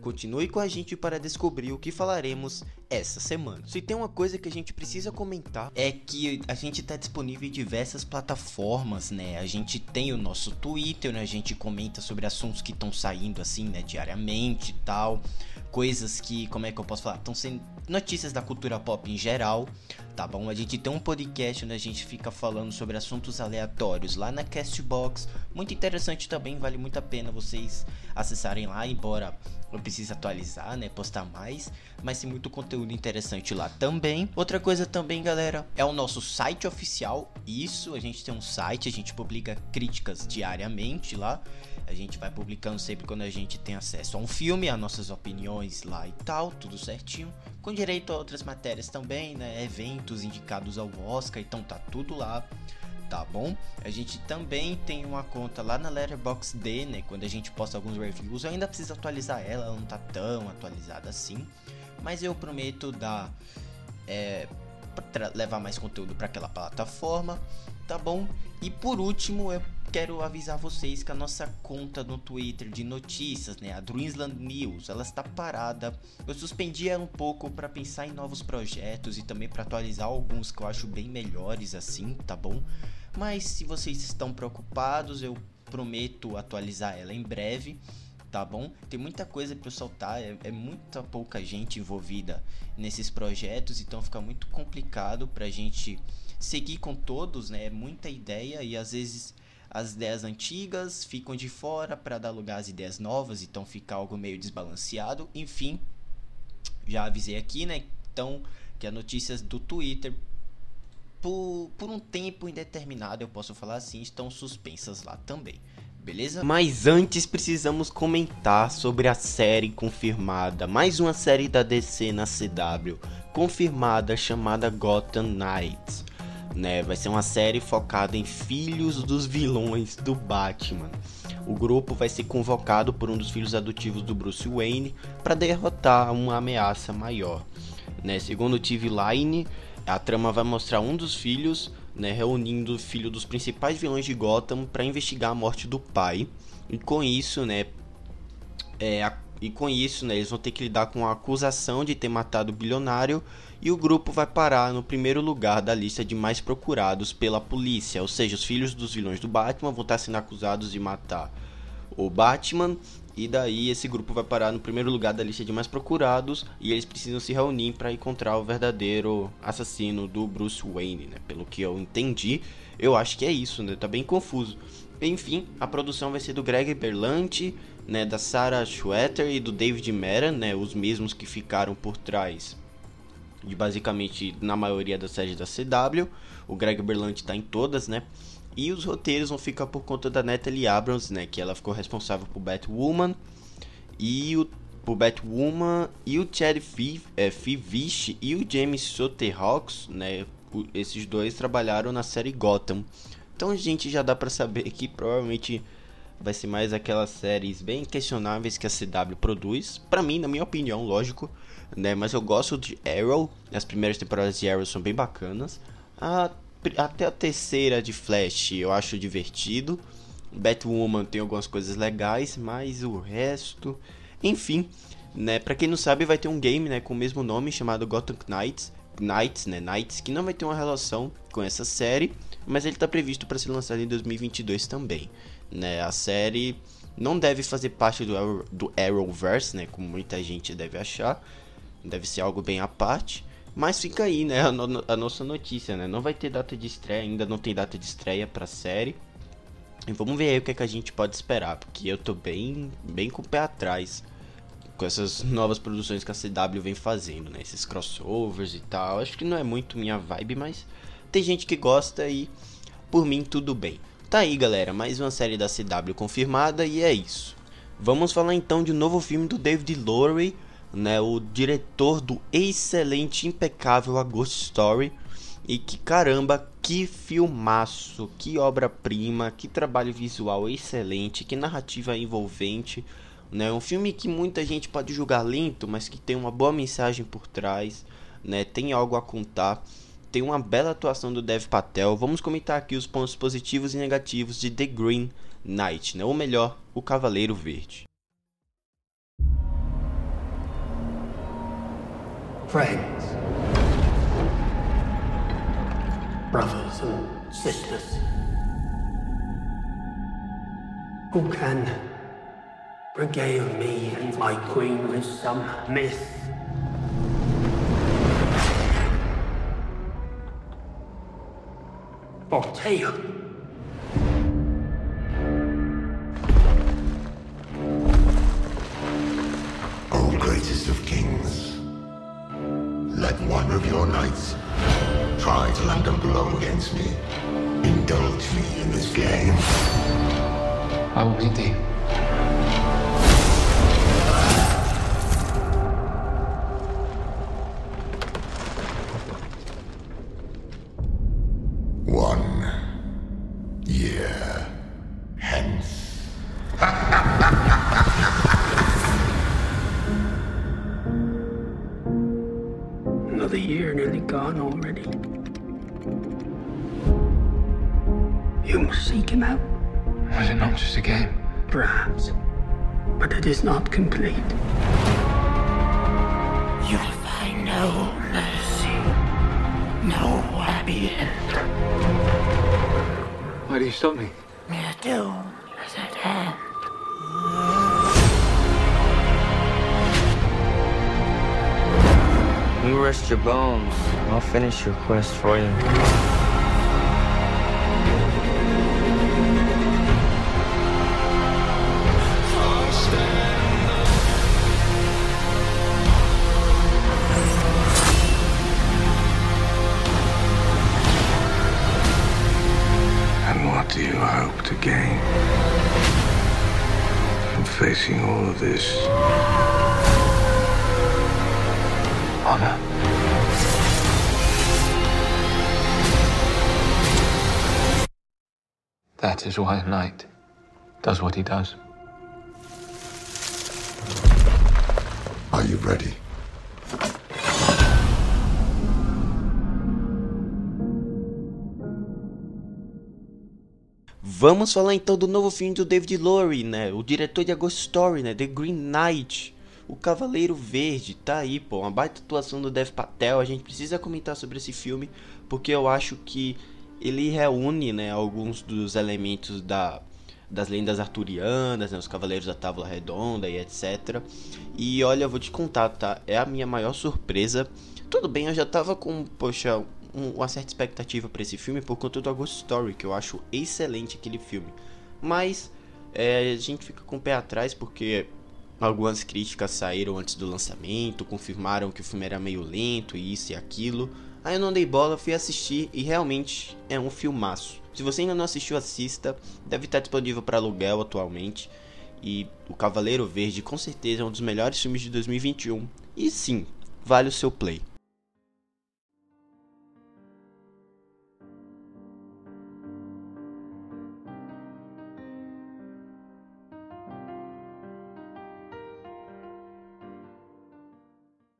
Continue com a gente para descobrir o que falaremos essa semana. Se tem uma coisa que a gente precisa comentar é que a gente está disponível em diversas plataformas, né? A gente tem o nosso Twitter, né? A gente comenta sobre assuntos que estão saindo assim, né, diariamente e tal coisas que, como é que eu posso falar? Estão sendo notícias da cultura pop em geral, tá bom? A gente tem um podcast onde a gente fica falando sobre assuntos aleatórios lá na Castbox, muito interessante também, vale muito a pena vocês acessarem lá, embora eu precise atualizar, né, postar mais, mas tem muito conteúdo interessante lá também. Outra coisa também, galera, é o nosso site oficial. Isso, a gente tem um site, a gente publica críticas diariamente lá. A gente vai publicando sempre quando a gente tem acesso a um filme, as nossas opiniões lá e tal, tudo certinho. Com direito a outras matérias também, né? Eventos indicados ao Oscar, então tá tudo lá tá bom? A gente também tem uma conta lá na Letterboxd, né? Quando a gente posta alguns reviews, eu ainda preciso atualizar ela, ela não tá tão atualizada assim, mas eu prometo dar é, levar mais conteúdo para aquela plataforma, tá bom? E por último, eu quero avisar vocês que a nossa conta no Twitter de notícias, né, a Dreamsland News, ela está parada. Eu suspendi ela um pouco para pensar em novos projetos e também para atualizar alguns que eu acho bem melhores assim, tá bom? Mas se vocês estão preocupados, eu prometo atualizar ela em breve, tá bom? Tem muita coisa para soltar, é, é, muita pouca gente envolvida nesses projetos, então fica muito complicado para a gente seguir com todos, né? É muita ideia e às vezes as ideias antigas ficam de fora para dar lugar às ideias novas, então fica algo meio desbalanceado. Enfim, já avisei aqui, né? Então, que as notícias do Twitter, por, por um tempo indeterminado, eu posso falar assim, estão suspensas lá também. Beleza? Mas antes precisamos comentar sobre a série confirmada, mais uma série da DC na CW, confirmada chamada Gotham Knights né? Vai ser uma série focada em filhos dos vilões do Batman. O grupo vai ser convocado por um dos filhos adotivos do Bruce Wayne para derrotar uma ameaça maior. Né? Segundo o TV Line, a trama vai mostrar um dos filhos né, reunindo o filho dos principais vilões de Gotham para investigar a morte do pai. E com isso, né, é, a, e com isso, né, eles vão ter que lidar com a acusação de ter matado o bilionário e o grupo vai parar no primeiro lugar da lista de mais procurados pela polícia, ou seja, os filhos dos vilões do Batman vão estar sendo acusados de matar o Batman e daí esse grupo vai parar no primeiro lugar da lista de mais procurados e eles precisam se reunir para encontrar o verdadeiro assassino do Bruce Wayne, né? Pelo que eu entendi, eu acho que é isso, né? Tá bem confuso. Enfim, a produção vai ser do Greg Berlanti, né, da Sarah Schwetter e do David Mera, né, os mesmos que ficaram por trás de basicamente na maioria das séries da CW. O Greg Berlanti está em todas, né? E os roteiros vão ficar por conta da Natalie Abrams, né? Que ela ficou responsável por Batwoman e o por Batwoman e o Chad é, Fivish e o James Soterhawks, né? O, esses dois trabalharam na série Gotham. Então a gente já dá para saber que provavelmente vai ser mais aquelas séries bem questionáveis que a CW produz. Para mim, na minha opinião, lógico, né? Mas eu gosto de Arrow. As primeiras temporadas de Arrow são bem bacanas. A, até a terceira de Flash eu acho divertido. Batwoman tem algumas coisas legais, mas o resto, enfim, né? Para quem não sabe, vai ter um game, né, com o mesmo nome chamado Gotham Knights, Knights, né, Knights, que não vai ter uma relação com essa série, mas ele está previsto para ser lançado em 2022 também, né? A série não deve fazer parte do, do Arrowverse, né, como muita gente deve achar, deve ser algo bem à parte. Mas fica aí, né, a, no, a, nossa notícia, né? Não vai ter data de estreia, ainda não tem data de estreia pra série. E vamos ver aí o que, é que a gente pode esperar, porque eu tô bem, bem com o pé atrás com essas novas produções que a CW vem fazendo, né? Esses crossovers e tal. Acho que não é muito minha vibe, mas tem gente que gosta e por mim tudo bem. Tá aí, galera, mais uma série da CW confirmada e é isso. Vamos falar então de um novo filme do David Lowery, né, o diretor do excelente, impecável A Ghost Story. E que caramba, que filmaço, que obra-prima, que trabalho visual excelente, que narrativa envolvente. Né? Um filme que muita gente pode julgar lento, mas que tem uma boa mensagem por trás, né? tem algo a contar. Tem uma bela atuação do Dev Patel. Vamos comentar aqui os pontos positivos e negativos de The Green Knight, né? ou melhor, o Cavaleiro Verde. Friends, brothers and sisters, who can regale me and my queen with some myth or tale. O greatest of kings, one of your knights try to land a blow against me. Indulge me in this game. I will meet thee. Another year nearly gone already. You must seek him out, Was it not just a game? perhaps, but it is not complete. You'll find no mercy, no happy end. Why do you stop me? Your doom is at hand. You rest your bones. I'll finish your quest for you. And what do you hope to gain from facing all of this? Honor. That is why a knight does what he does. Are you ready? Vamos falar então do novo filme do David Lowery, né? O diretor de A Ghost Story, né? The Green Knight. O Cavaleiro Verde, tá aí, pô. Uma baita atuação do Dev Patel. A gente precisa comentar sobre esse filme, porque eu acho que ele reúne, né, alguns dos elementos da, das lendas arturianas, né, os Cavaleiros da Távola Redonda e etc. E olha, eu vou te contar, tá? É a minha maior surpresa. Tudo bem, eu já tava com, poxa, um- uma certa expectativa pra esse filme por conta do A Ghost Story, que eu acho excelente aquele filme. Mas é, a gente fica com o pé atrás porque algumas críticas saíram antes do lançamento, confirmaram que o filme era meio lento e isso e aquilo. Aí eu não dei bola, fui assistir e realmente é um filmaço. Se você ainda não assistiu, assista. Deve estar disponível para aluguel atualmente. E O Cavaleiro Verde com certeza é um dos melhores filmes de 2021. E sim, vale o seu play.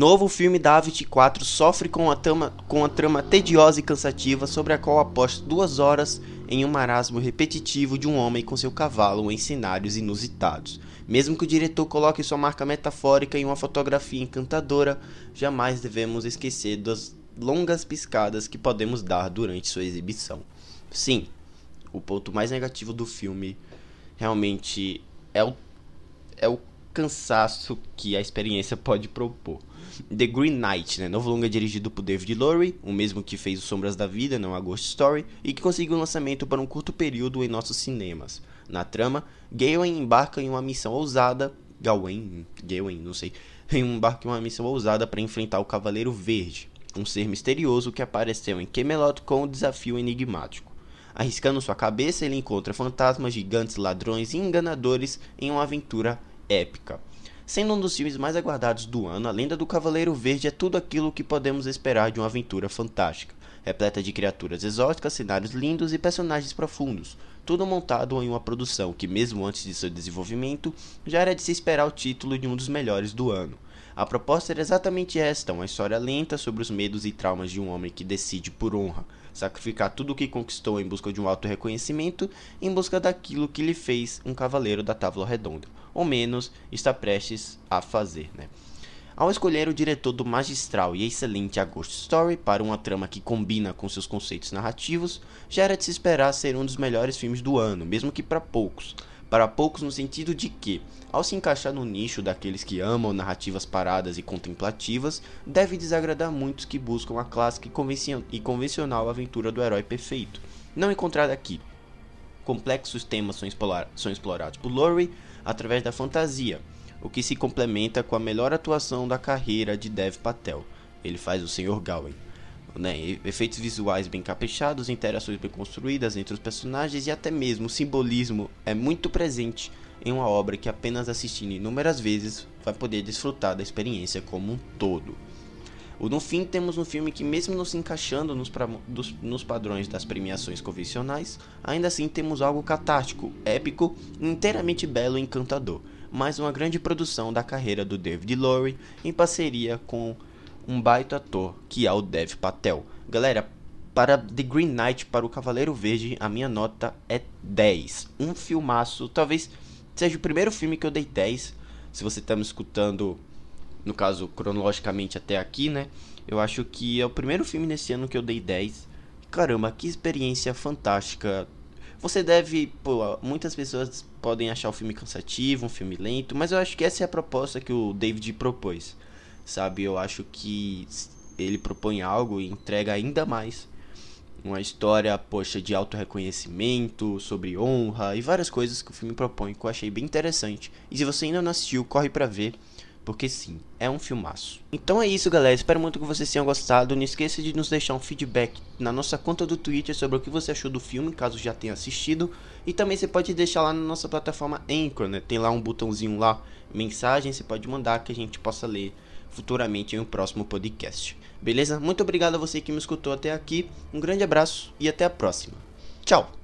Novo filme da A24 sofre com a, trama, com a trama tediosa e cansativa sobre a qual aposta duas horas em um marasmo repetitivo de um homem com seu cavalo em cenários inusitados. Mesmo que o diretor coloque sua marca metafórica em uma fotografia encantadora, jamais devemos esquecer das longas piscadas que podemos dar durante sua exibição. Sim, o ponto mais negativo do filme realmente é o, é o cansaço que a experiência pode propor. The Green Knight, né? novo longa dirigido por David Lowery, o mesmo que fez o Sombras da Vida, não a Ghost Story, e que conseguiu um lançamento para um curto período em nossos cinemas. Na trama, Gawain embarca em uma missão ousada, Gawain, Gawain, não sei, embarca em uma missão ousada para enfrentar o Cavaleiro Verde, um ser misterioso que apareceu em Camelot com um desafio enigmático. Arriscando sua cabeça, ele encontra fantasmas, gigantes, ladrões e enganadores em uma aventura épica. Sendo um dos filmes mais aguardados do ano, A Lenda do Cavaleiro Verde é tudo aquilo que podemos esperar de uma aventura fantástica, repleta de criaturas exóticas, cenários lindos e personagens profundos, tudo montado em uma produção que, mesmo antes de seu desenvolvimento, já era de se esperar o título de um dos melhores do ano. A proposta era exatamente esta: uma história lenta sobre os medos e traumas de um homem que decide, por honra, sacrificar tudo o que conquistou em busca de um alto reconhecimento, em busca daquilo que lhe fez um cavaleiro da Távola Redonda ou menos está prestes a fazer. Né? Ao escolher o diretor do magistral e excelente A Ghost Story para uma trama que combina com seus conceitos narrativos, já era de se esperar ser um dos melhores filmes do ano, mesmo que para poucos. Para poucos no sentido de que, ao se encaixar no nicho daqueles que amam narrativas paradas e contemplativas, deve desagradar muitos que buscam a clássica e convencional aventura do herói perfeito. Não encontrada aqui. Complexos temas são explorados por Laurie, através da fantasia, o que se complementa com a melhor atuação da carreira de Dev Patel. Ele faz o Sr. Gawain. Né? Efeitos visuais bem caprichados, interações bem construídas entre os personagens e até mesmo o simbolismo é muito presente em uma obra que apenas assistindo inúmeras vezes vai poder desfrutar da experiência como um todo. No fim, temos um filme que, mesmo não se encaixando nos, pra, dos, nos padrões das premiações convencionais, ainda assim temos algo catártico, épico, inteiramente belo e encantador. Mais uma grande produção da carreira do David Lowery em parceria com um baita ator, que é o Dev Patel. Galera, para The Green Knight, para o Cavaleiro Verde, a minha nota é 10. Um filmaço, talvez seja o primeiro filme que eu dei 10. Se você está me escutando no caso, cronologicamente até aqui, né? Eu acho que é o primeiro filme nesse ano que eu dei 10. Caramba, que experiência fantástica. Você deve, pô, muitas pessoas podem achar o filme cansativo, um filme lento, mas eu acho que essa é a proposta que o David propôs. Sabe, eu acho que ele propõe algo e entrega ainda mais uma história, poxa, de auto reconhecimento, sobre honra e várias coisas que o filme propõe que eu achei bem interessante. E se você ainda não assistiu, corre para ver porque sim, é um filmaço. Então é isso, galera. Espero muito que vocês tenham gostado. Não esqueça de nos deixar um feedback na nossa conta do Twitter sobre o que você achou do filme, caso já tenha assistido. E também você pode deixar lá na nossa plataforma Anchor, né? Tem lá um botãozinho lá, mensagem, você pode mandar que a gente possa ler futuramente em um próximo podcast. Beleza? Muito obrigado a você que me escutou até aqui. Um grande abraço e até a próxima. Tchau!